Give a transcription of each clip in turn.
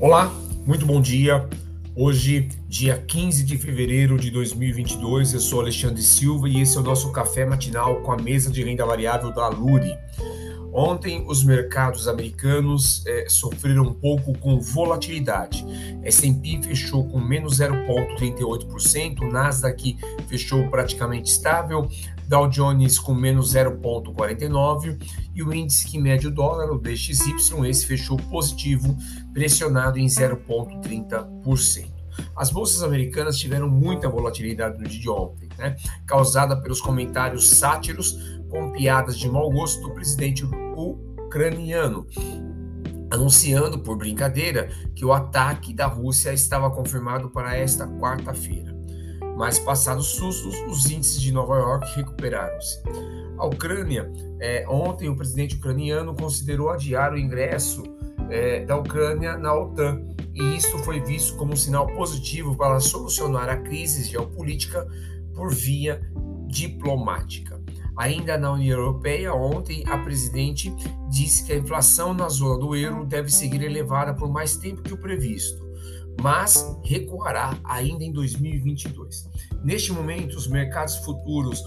Olá, muito bom dia. Hoje, dia 15 de fevereiro de 2022, eu sou Alexandre Silva e esse é o nosso café matinal com a mesa de renda variável da Luri. Ontem, os mercados americanos eh, sofreram um pouco com volatilidade. S&P fechou com menos 0,38%, o Nasdaq fechou praticamente estável, Dow Jones com menos 0,49% e o índice que mede o dólar, o DXY, esse fechou positivo, pressionado em 0,30%. As bolsas americanas tiveram muita volatilidade no dia de ontem, né? causada pelos comentários sátiros com piadas de mau gosto do presidente ucraniano, anunciando por brincadeira que o ataque da Rússia estava confirmado para esta quarta-feira. Mas passados sustos, os índices de Nova York recuperaram-se. A Ucrânia, é, ontem o presidente ucraniano considerou adiar o ingresso é, da Ucrânia na OTAN, e isso foi visto como um sinal positivo para solucionar a crise geopolítica por via diplomática. Ainda na União Europeia, ontem a presidente disse que a inflação na zona do euro deve seguir elevada por mais tempo que o previsto, mas recuará ainda em 2022. Neste momento, os mercados futuros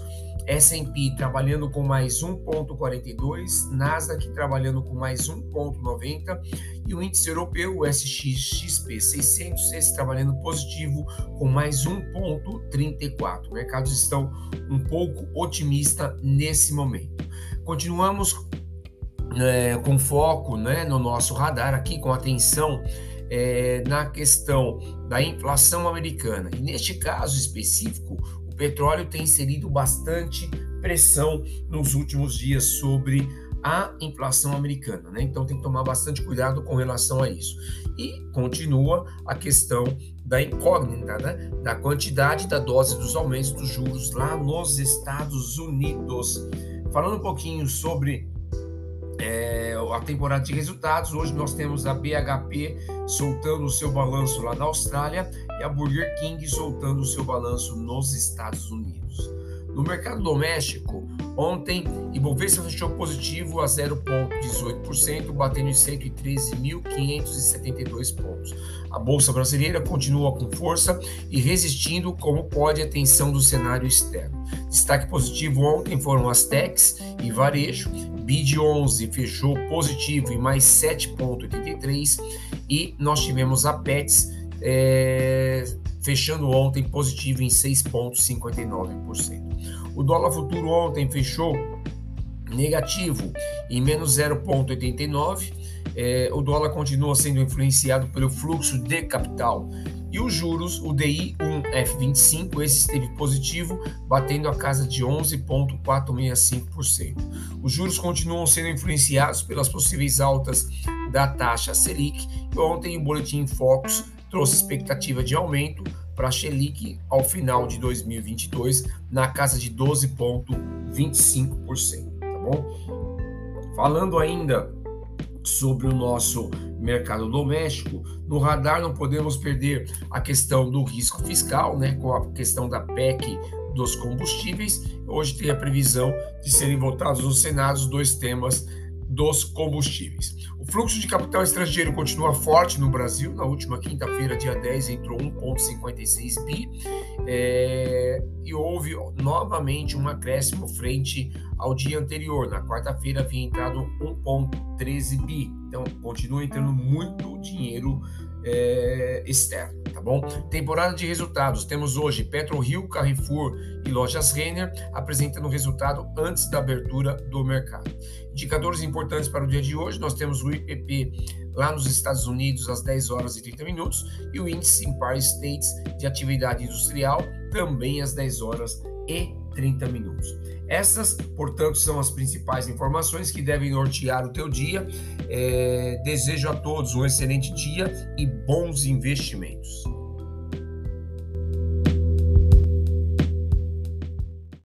S&P trabalhando com mais 1,42, Nasdaq trabalhando com mais 1,90 e o índice europeu, o SXXP 600, esse trabalhando positivo com mais 1,34. Mercados estão um pouco otimistas nesse momento. Continuamos é, com foco né, no nosso radar aqui, com atenção é, na questão da inflação americana. E neste caso específico, o petróleo tem inserido bastante pressão nos últimos dias sobre a inflação americana, né? Então tem que tomar bastante cuidado com relação a isso. E continua a questão da incógnita, né? Da quantidade da dose dos aumentos dos juros lá nos Estados Unidos. Falando um pouquinho sobre é, a temporada de resultados. Hoje nós temos a BHP soltando o seu balanço lá na Austrália e a Burger King soltando o seu balanço nos Estados Unidos. No mercado doméstico, ontem, Ibovespa fechou positivo a 0,18%, batendo em 113.572 pontos. A Bolsa Brasileira continua com força e resistindo como pode a tensão do cenário externo. Destaque positivo ontem foram as techs e varejo. BID 11 fechou positivo em mais 7,83 e nós tivemos a Pets é, fechando ontem positivo em 6,59%. O dólar futuro ontem fechou negativo em menos 0,89. É, o dólar continua sendo influenciado pelo fluxo de capital. E os juros, o DI 1F25, esse esteve positivo, batendo a casa de 11,465%. Os juros continuam sendo influenciados pelas possíveis altas da taxa Selic. E ontem o Boletim Focus trouxe expectativa de aumento para a Selic ao final de 2022 na casa de 12,25%, tá bom? Falando ainda sobre o nosso mercado doméstico, no radar não podemos perder a questão do risco fiscal, né, com a questão da PEC dos combustíveis. Hoje tem a previsão de serem votados no Senado dois temas dos combustíveis. O fluxo de capital estrangeiro continua forte no Brasil. Na última quinta-feira, dia 10, entrou 1,56 bi é, e houve novamente um acréscimo frente ao dia anterior. Na quarta-feira havia entrado 1,13 bi. Então, continua entrando muito dinheiro é, externo, bom? Temporada de resultados. Temos hoje PetroRio, Carrefour e Lojas Renner apresentando o resultado antes da abertura do mercado. Indicadores importantes para o dia de hoje, nós temos o IPP lá nos Estados Unidos às 10 horas e 30 minutos e o índice Empire States de atividade industrial também às 10 horas e 30 minutos. Essas, portanto, são as principais informações que devem nortear o teu dia. É, desejo a todos um excelente dia e bons investimentos.